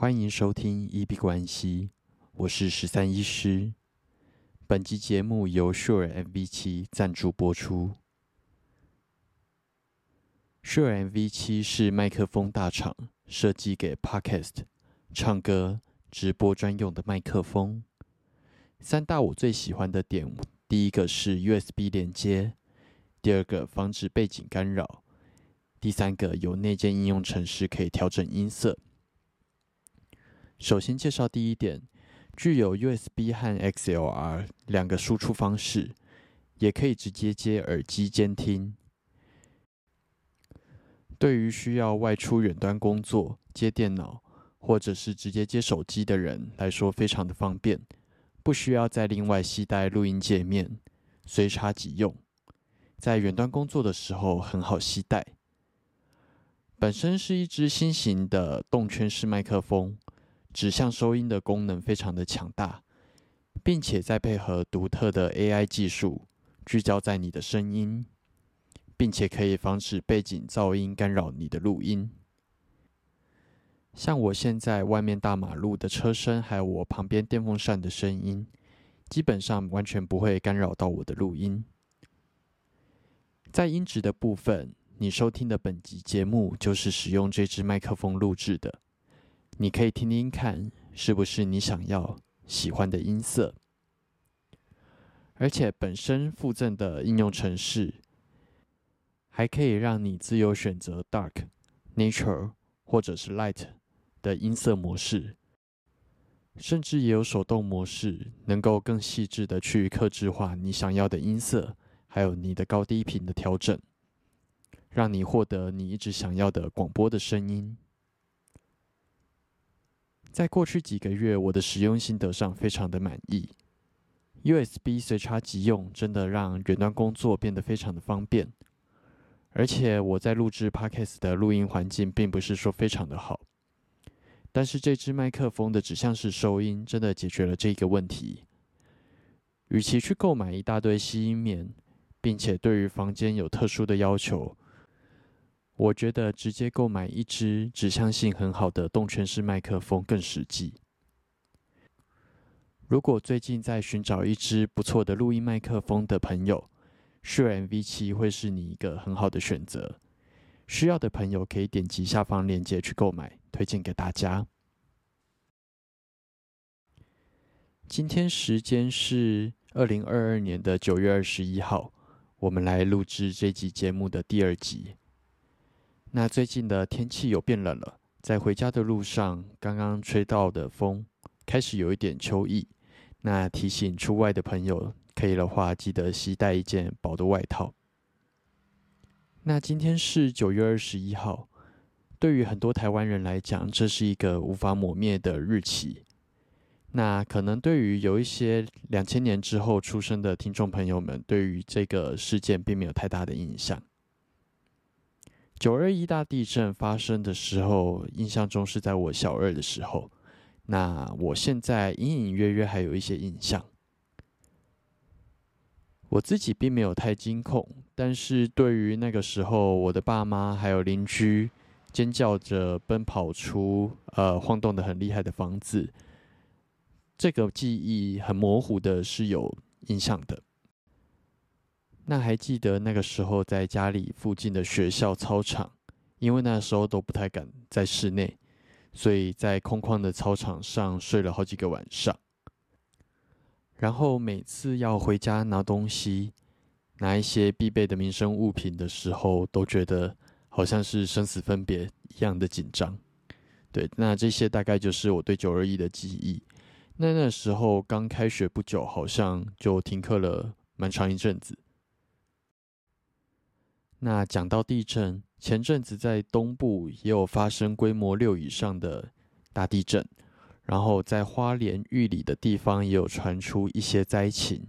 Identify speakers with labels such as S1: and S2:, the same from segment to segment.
S1: 欢迎收听一 B 关系，我是十三医师。本集节目由 Sure MV 七赞助播出。Sure MV 七是麦克风大厂设计给 Podcast、唱歌、直播专用的麦克风。三大我最喜欢的点，第一个是 USB 连接，第二个防止背景干扰，第三个有内建应用程式可以调整音色。首先介绍第一点，具有 USB 和 XLR 两个输出方式，也可以直接接耳机监听。对于需要外出远端工作、接电脑，或者是直接接手机的人来说，非常的方便，不需要再另外携带录音界面，随插即用。在远端工作的时候很好携带。本身是一支新型的动圈式麦克风。指向收音的功能非常的强大，并且再配合独特的 AI 技术，聚焦在你的声音，并且可以防止背景噪音干扰你的录音。像我现在外面大马路的车声，还有我旁边电风扇的声音，基本上完全不会干扰到我的录音。在音质的部分，你收听的本集节目就是使用这支麦克风录制的。你可以听听看，是不是你想要喜欢的音色？而且本身附赠的应用程式，还可以让你自由选择 Dark、Nature 或者是 Light 的音色模式，甚至也有手动模式，能够更细致的去克制化你想要的音色，还有你的高低频的调整，让你获得你一直想要的广播的声音。在过去几个月，我的使用心得上非常的满意。USB 随插即用，真的让远端工作变得非常的方便。而且我在录制 Podcast 的录音环境并不是说非常的好，但是这支麦克风的指向式收音真的解决了这个问题。与其去购买一大堆吸音棉，并且对于房间有特殊的要求。我觉得直接购买一支指向性很好的动圈式麦克风更实际。如果最近在寻找一支不错的录音麦克风的朋友，Sure MV7 会是你一个很好的选择。需要的朋友可以点击下方链接去购买，推荐给大家。今天时间是二零二二年的九月二十一号，我们来录制这集节目的第二集。那最近的天气有变冷了，在回家的路上，刚刚吹到的风开始有一点秋意。那提醒出外的朋友，可以的话记得携带一件薄的外套。那今天是九月二十一号，对于很多台湾人来讲，这是一个无法抹灭的日期。那可能对于有一些两千年之后出生的听众朋友们，对于这个事件并没有太大的印象。九二一大地震发生的时候，印象中是在我小二的时候。那我现在隐隐约约还有一些印象。我自己并没有太惊恐，但是对于那个时候我的爸妈还有邻居尖叫着奔跑出呃晃动的很厉害的房子，这个记忆很模糊的是有印象的。那还记得那个时候在家里附近的学校操场，因为那时候都不太敢在室内，所以在空旷的操场上睡了好几个晚上。然后每次要回家拿东西，拿一些必备的民生物品的时候，都觉得好像是生死分别一样的紧张。对，那这些大概就是我对九二一的记忆。那那时候刚开学不久，好像就停课了蛮长一阵子。那讲到地震，前阵子在东部也有发生规模六以上的大地震，然后在花莲玉里的地方也有传出一些灾情。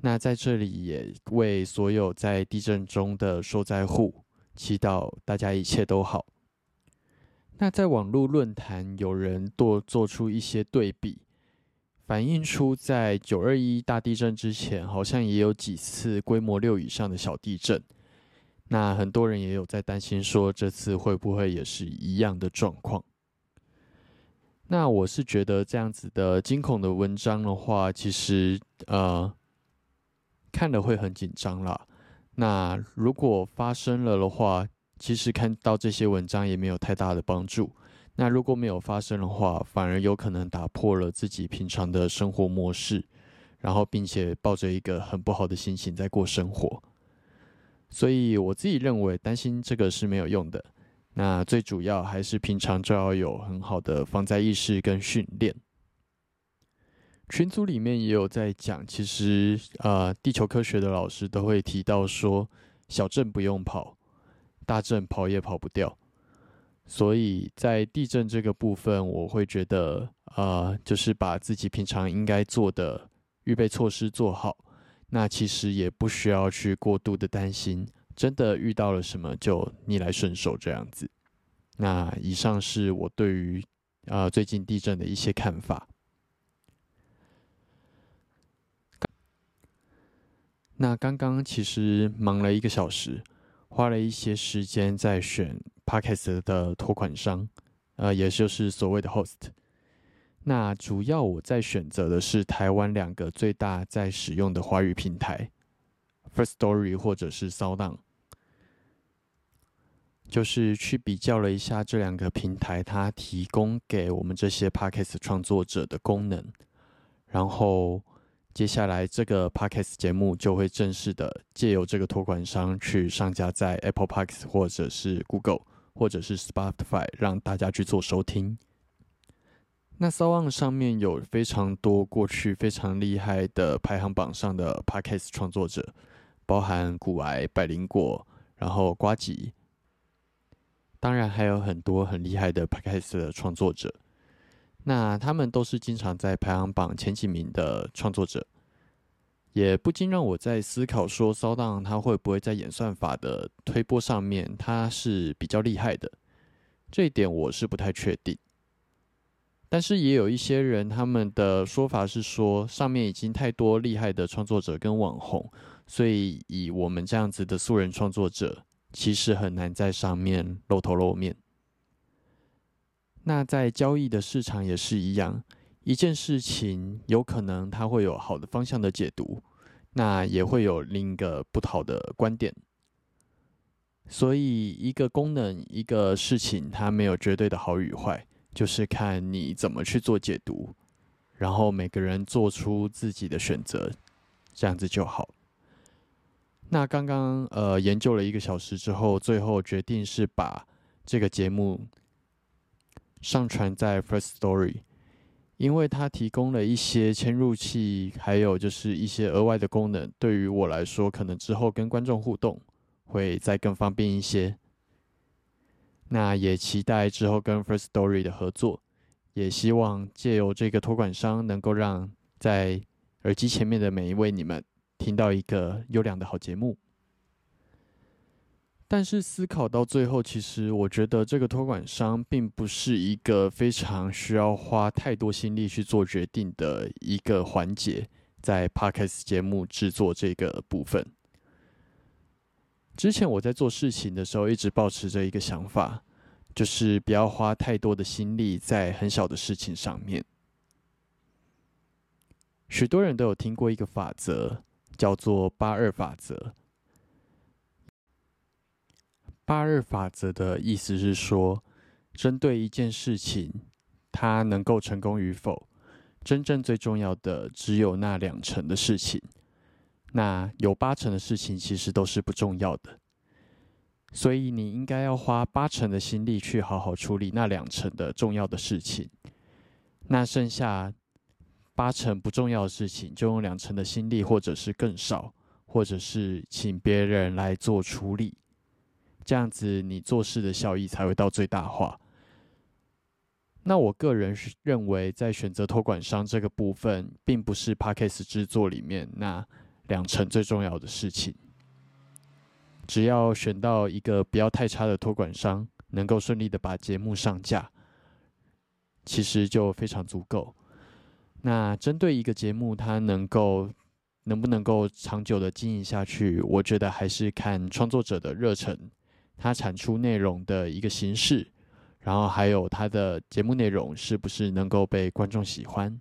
S1: 那在这里也为所有在地震中的受灾户祈祷，大家一切都好。那在网络论坛有人多做出一些对比，反映出在九二一大地震之前，好像也有几次规模六以上的小地震。那很多人也有在担心，说这次会不会也是一样的状况？那我是觉得这样子的惊恐的文章的话，其实呃看了会很紧张啦。那如果发生了的话，其实看到这些文章也没有太大的帮助。那如果没有发生的话，反而有可能打破了自己平常的生活模式，然后并且抱着一个很不好的心情在过生活。所以我自己认为，担心这个是没有用的。那最主要还是平常就要有很好的防灾意识跟训练。群组里面也有在讲，其实呃，地球科学的老师都会提到说，小镇不用跑，大镇跑也跑不掉。所以在地震这个部分，我会觉得，呃，就是把自己平常应该做的预备措施做好，那其实也不需要去过度的担心，真的遇到了什么就逆来顺受这样子。那以上是我对于呃最近地震的一些看法。那刚刚其实忙了一个小时，花了一些时间在选。Podcast 的托管商，呃，也就是所谓的 Host。那主要我在选择的是台湾两个最大在使用的华语平台，First Story 或者是 Sound。就是去比较了一下这两个平台，它提供给我们这些 Podcast 创作者的功能。然后接下来这个 Podcast 节目就会正式的借由这个托管商去上架在 Apple Podcast 或者是 Google。或者是 Spotify 让大家去做收听。那 s o n 上面有非常多过去非常厉害的排行榜上的 Podcast 创作者，包含古癌、百灵果，然后瓜吉，当然还有很多很厉害的 Podcast 的创作者。那他们都是经常在排行榜前几名的创作者。也不禁让我在思考，说骚荡它会不会在演算法的推波上面，它是比较厉害的，这一点我是不太确定。但是也有一些人，他们的说法是说，上面已经太多厉害的创作者跟网红，所以以我们这样子的素人创作者，其实很难在上面露头露面。那在交易的市场也是一样，一件事情有可能它会有好的方向的解读。那也会有另一个不好的观点，所以一个功能、一个事情，它没有绝对的好与坏，就是看你怎么去做解读，然后每个人做出自己的选择，这样子就好。那刚刚呃研究了一个小时之后，最后决定是把这个节目上传在 First Story。因为它提供了一些嵌入器，还有就是一些额外的功能，对于我来说，可能之后跟观众互动会再更方便一些。那也期待之后跟 First Story 的合作，也希望借由这个托管商，能够让在耳机前面的每一位你们听到一个优良的好节目。但是思考到最后，其实我觉得这个托管商并不是一个非常需要花太多心力去做决定的一个环节，在 Podcast 节目制作这个部分。之前我在做事情的时候，一直保持着一个想法，就是不要花太多的心力在很小的事情上面。许多人都有听过一个法则，叫做八二法则。八二法则的意思是说，针对一件事情，它能够成功与否，真正最重要的只有那两成的事情，那有八成的事情其实都是不重要的。所以你应该要花八成的心力去好好处理那两成的重要的事情，那剩下八成不重要的事情，就用两成的心力，或者是更少，或者是请别人来做处理。这样子，你做事的效益才会到最大化。那我个人是认为，在选择托管商这个部分，并不是 p a c k a g e 制作里面那两成最重要的事情。只要选到一个不要太差的托管商，能够顺利的把节目上架，其实就非常足够。那针对一个节目，它能够能不能够长久的经营下去，我觉得还是看创作者的热忱。它产出内容的一个形式，然后还有它的节目内容是不是能够被观众喜欢。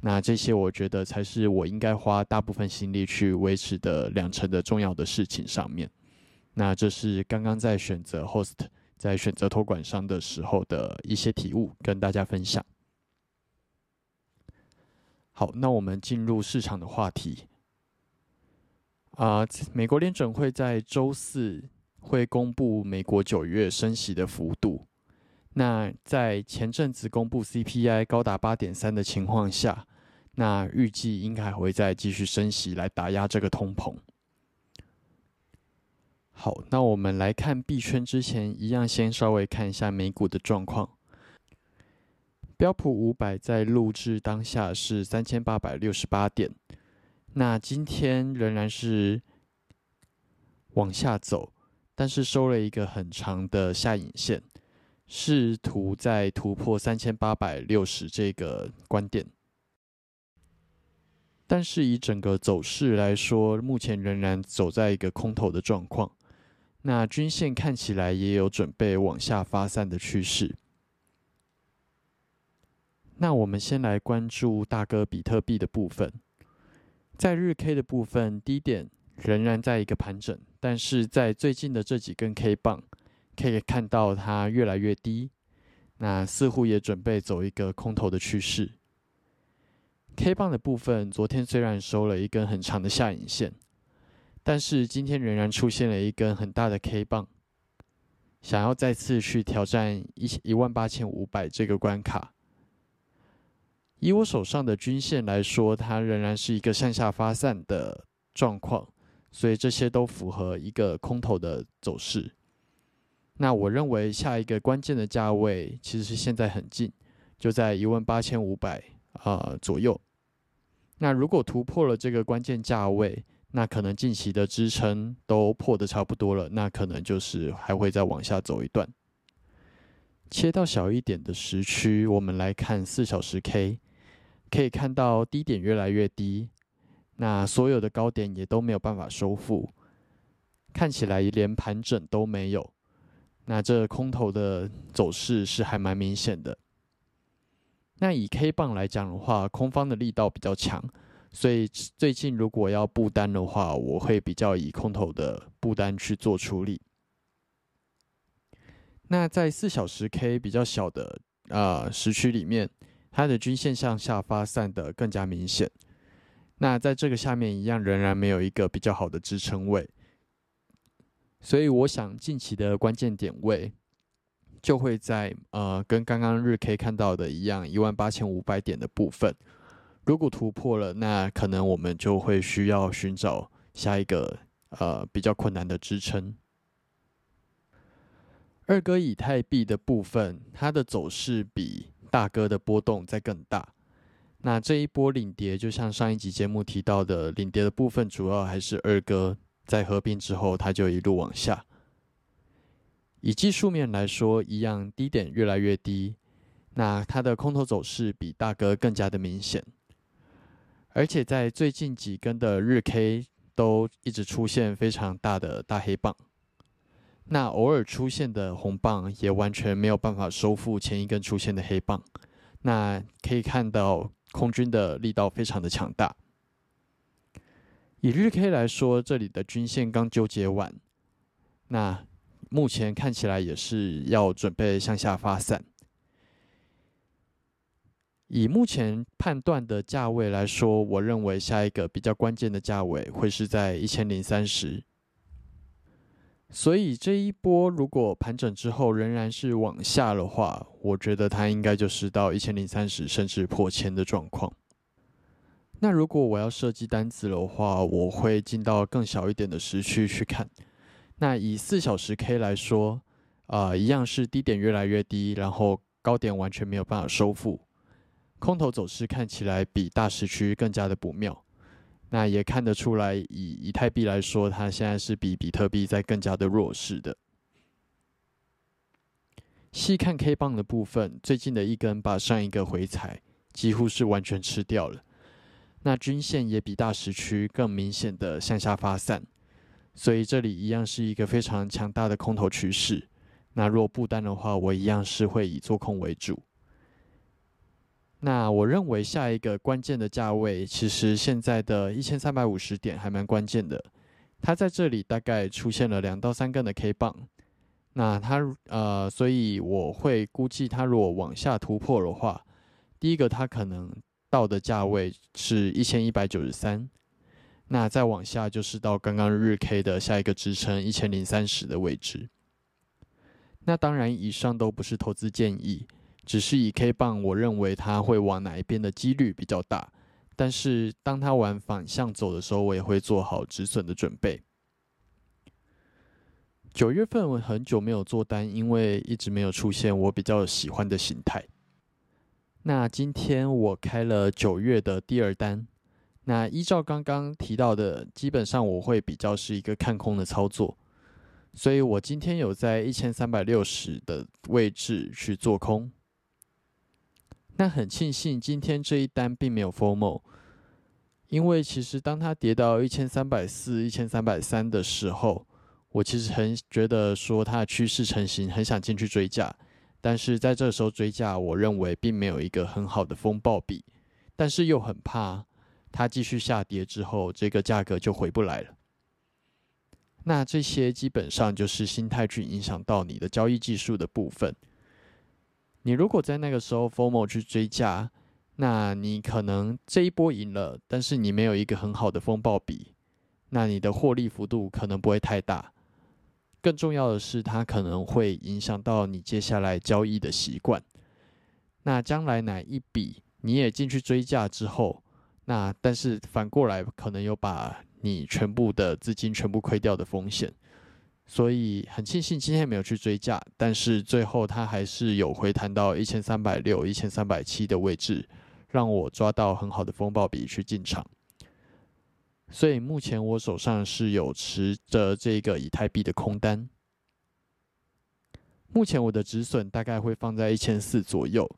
S1: 那这些我觉得才是我应该花大部分心力去维持的两成的重要的事情上面。那这是刚刚在选择 host，在选择托管商的时候的一些体悟，跟大家分享。好，那我们进入市场的话题。啊，美国联准会在周四会公布美国九月升息的幅度。那在前阵子公布 CPI 高达八点三的情况下，那预计应该还会再继续升息来打压这个通膨。好，那我们来看币圈之前一样，先稍微看一下美股的状况。标普五百在录制当下是三千八百六十八点，那今天仍然是往下走，但是收了一个很长的下影线。试图在突破三千八百六十这个关点，但是以整个走势来说，目前仍然走在一个空头的状况。那均线看起来也有准备往下发散的趋势。那我们先来关注大哥比特币的部分，在日 K 的部分，低点仍然在一个盘整，但是在最近的这几根 K 棒。可以看到它越来越低，那似乎也准备走一个空头的趋势。K 棒的部分，昨天虽然收了一根很长的下影线，但是今天仍然出现了一根很大的 K 棒，想要再次去挑战一一万八千五百这个关卡。以我手上的均线来说，它仍然是一个向下发散的状况，所以这些都符合一个空头的走势。那我认为下一个关键的价位其实是现在很近，就在一万八千五百啊左右。那如果突破了这个关键价位，那可能近期的支撑都破的差不多了，那可能就是还会再往下走一段。切到小一点的时区，我们来看四小时 K，可以看到低点越来越低，那所有的高点也都没有办法收复，看起来连盘整都没有。那这空头的走势是还蛮明显的。那以 K 棒来讲的话，空方的力道比较强，所以最近如果要布单的话，我会比较以空头的布单去做处理。那在四小时 K 比较小的呃时区里面，它的均线向下发散的更加明显。那在这个下面一样，仍然没有一个比较好的支撑位。所以我想，近期的关键点位就会在呃，跟刚刚日 K 看到的一样，一万八千五百点的部分。如果突破了，那可能我们就会需要寻找下一个呃比较困难的支撑。二哥以太币的部分，它的走势比大哥的波动在更大。那这一波领跌，就像上一集节目提到的，领跌的部分主要还是二哥。在合并之后，它就一路往下。以技术面来说，一样低点越来越低，那它的空头走势比大哥更加的明显。而且在最近几根的日 K 都一直出现非常大的大黑棒，那偶尔出现的红棒也完全没有办法收复前一根出现的黑棒。那可以看到空军的力道非常的强大。以日 K 来说，这里的均线刚纠结完，那目前看起来也是要准备向下发散。以目前判断的价位来说，我认为下一个比较关键的价位会是在一千零三十。所以这一波如果盘整之后仍然是往下的话，我觉得它应该就是到一千零三十甚至破千的状况。那如果我要设计单子的话，我会进到更小一点的时区去看。那以四小时 K 来说，啊，一样是低点越来越低，然后高点完全没有办法收复，空头走势看起来比大时区更加的不妙。那也看得出来，以以太币来说，它现在是比比特币在更加的弱势的。细看 K 棒的部分，最近的一根把上一个回踩几乎是完全吃掉了。那均线也比大时区更明显的向下发散，所以这里一样是一个非常强大的空头趋势。那若不单的话，我一样是会以做空为主。那我认为下一个关键的价位，其实现在的一千三百五十点还蛮关键的。它在这里大概出现了两到三根的 K 棒，那它呃，所以我会估计它如果往下突破的话，第一个它可能到的价位是一千一百九十三，那再往下就是到刚刚日 K 的下一个支撑一千零三十的位置。那当然，以上都不是投资建议。只是以 K 棒，我认为它会往哪一边的几率比较大。但是当它往反向走的时候，我也会做好止损的准备。九月份我很久没有做单，因为一直没有出现我比较喜欢的形态。那今天我开了九月的第二单。那依照刚刚提到的，基本上我会比较是一个看空的操作，所以我今天有在一千三百六十的位置去做空。那很庆幸今天这一单并没有 formal，因为其实当它跌到一千三百四、一千三百三的时候，我其实很觉得说它的趋势成型，很想进去追价，但是在这时候追价，我认为并没有一个很好的风暴比，但是又很怕它继续下跌之后，这个价格就回不来了。那这些基本上就是心态去影响到你的交易技术的部分。你如果在那个时候 formal 去追价，那你可能这一波赢了，但是你没有一个很好的风暴比，那你的获利幅度可能不会太大。更重要的是，它可能会影响到你接下来交易的习惯。那将来哪一笔你也进去追价之后，那但是反过来可能有把你全部的资金全部亏掉的风险。所以很庆幸今天没有去追价，但是最后它还是有回弹到一千三百六、一千三百七的位置，让我抓到很好的风暴比去进场。所以目前我手上是有持着这个以太币的空单，目前我的止损大概会放在一千四左右。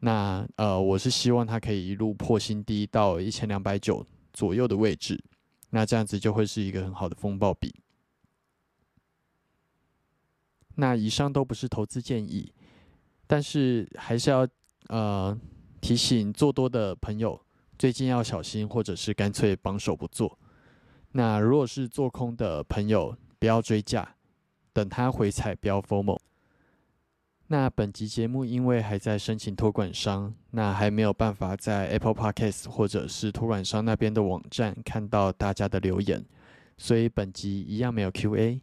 S1: 那呃，我是希望它可以一路破新低到一千两百九左右的位置，那这样子就会是一个很好的风暴比。那以上都不是投资建议，但是还是要呃提醒做多的朋友，最近要小心，或者是干脆帮手不做。那如果是做空的朋友，不要追价，等它回踩，不要 formal。那本集节目因为还在申请托管商，那还没有办法在 Apple Podcast 或者是托管商那边的网站看到大家的留言，所以本集一样没有 Q&A。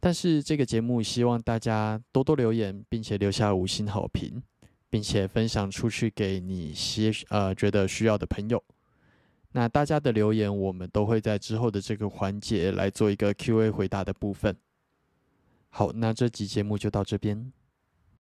S1: 但是这个节目希望大家多多留言，并且留下五星好评，并且分享出去给你些呃觉得需要的朋友。那大家的留言，我们都会在之后的这个环节来做一个 Q&A 回答的部分。好，那这集节目就到这边。